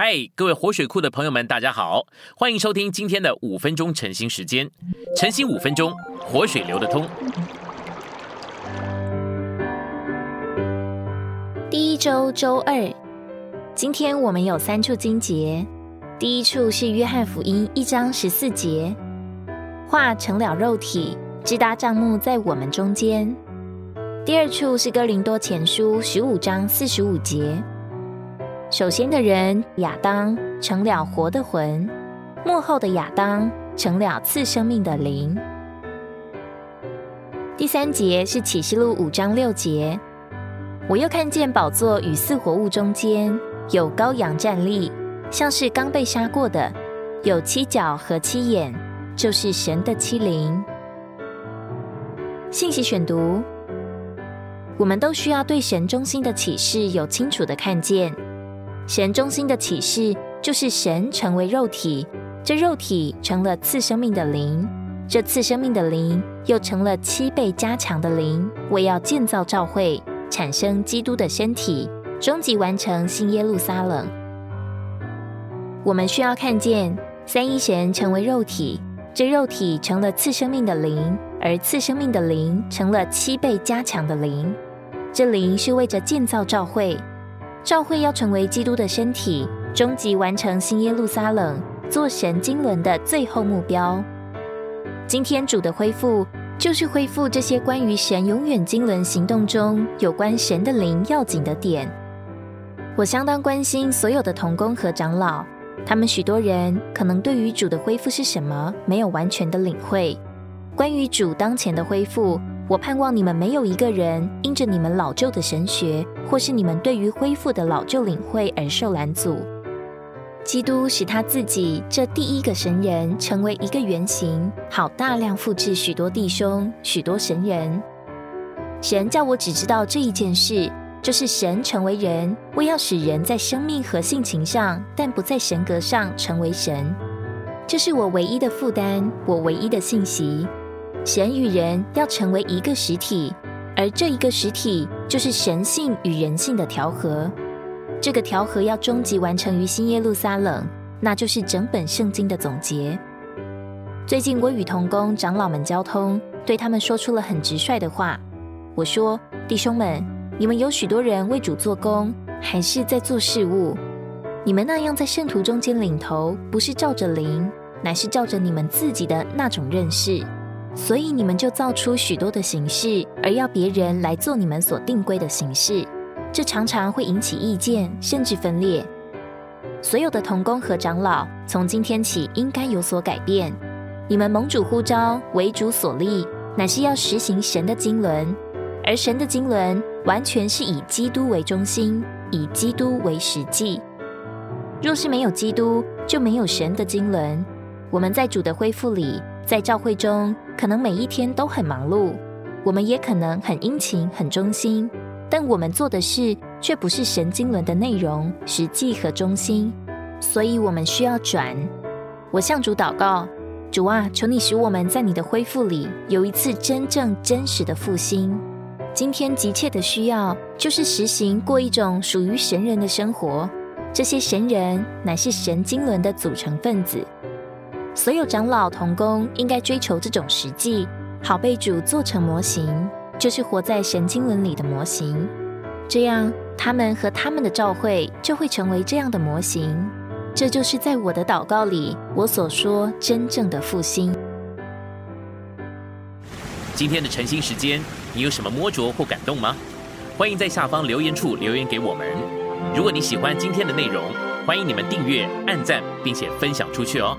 嗨，各位活水库的朋友们，大家好，欢迎收听今天的五分钟晨兴时间。晨兴五分钟，活水流得通。第一周周二，今天我们有三处经节。第一处是约翰福音一章十四节，化成了肉体，支搭帐幕在我们中间。第二处是哥林多前书十五章四十五节。首先的人亚当成了活的魂，幕后的亚当成了赐生命的灵。第三节是启示录五章六节，我又看见宝座与四活物中间有羔羊站立，像是刚被杀过的，有七角和七眼，就是神的七灵。信息选读：我们都需要对神中心的启示有清楚的看见。神中心的启示就是神成为肉体，这肉体成了次生命的灵，这次生命的灵又成了七倍加强的灵，为要建造教会，产生基督的身体，终极完成新耶路撒冷。我们需要看见三一神成为肉体，这肉体成了次生命的灵，而次生命的灵成了七倍加强的灵，这灵是为着建造教会。教会要成为基督的身体，终极完成新耶路撒冷，做神经轮的最后目标。今天主的恢复，就是恢复这些关于神永远经纶行动中有关神的灵要紧的点。我相当关心所有的童工和长老，他们许多人可能对于主的恢复是什么没有完全的领会。关于主当前的恢复。我盼望你们没有一个人因着你们老旧的神学，或是你们对于恢复的老旧领会而受拦阻。基督使他自己这第一个神人成为一个原型，好大量复制许多弟兄、许多神人。神叫我只知道这一件事，就是神成为人，为要使人在生命和性情上，但不在神格上成为神。这是我唯一的负担，我唯一的信息。神与人要成为一个实体，而这一个实体就是神性与人性的调和。这个调和要终极完成于新耶路撒冷，那就是整本圣经的总结。最近我与同工长老们交通，对他们说出了很直率的话。我说：“弟兄们，你们有许多人为主做工，还是在做事物？你们那样在圣徒中间领头，不是照着灵，乃是照着你们自己的那种认识。”所以你们就造出许多的形式，而要别人来做你们所定规的形式，这常常会引起意见，甚至分裂。所有的童工和长老，从今天起应该有所改变。你们盟主呼召，为主所立，乃是要实行神的经纶，而神的经纶完全是以基督为中心，以基督为实际。若是没有基督，就没有神的经纶。我们在主的恢复里。在教会中，可能每一天都很忙碌，我们也可能很殷勤、很忠心，但我们做的事却不是神经轮的内容、实际和中心，所以我们需要转。我向主祷告：主啊，求你使我们在你的恢复里有一次真正真实的复兴。今天急切的需要就是实行过一种属于神人的生活，这些神人乃是神经轮的组成分子。所有长老同工应该追求这种实际，好被主做成模型，就是活在神经伦里的模型。这样，他们和他们的召会就会成为这样的模型。这就是在我的祷告里，我所说真正的复兴。今天的晨兴时间，你有什么摸着或感动吗？欢迎在下方留言处留言给我们。如果你喜欢今天的内容，欢迎你们订阅、按赞，并且分享出去哦。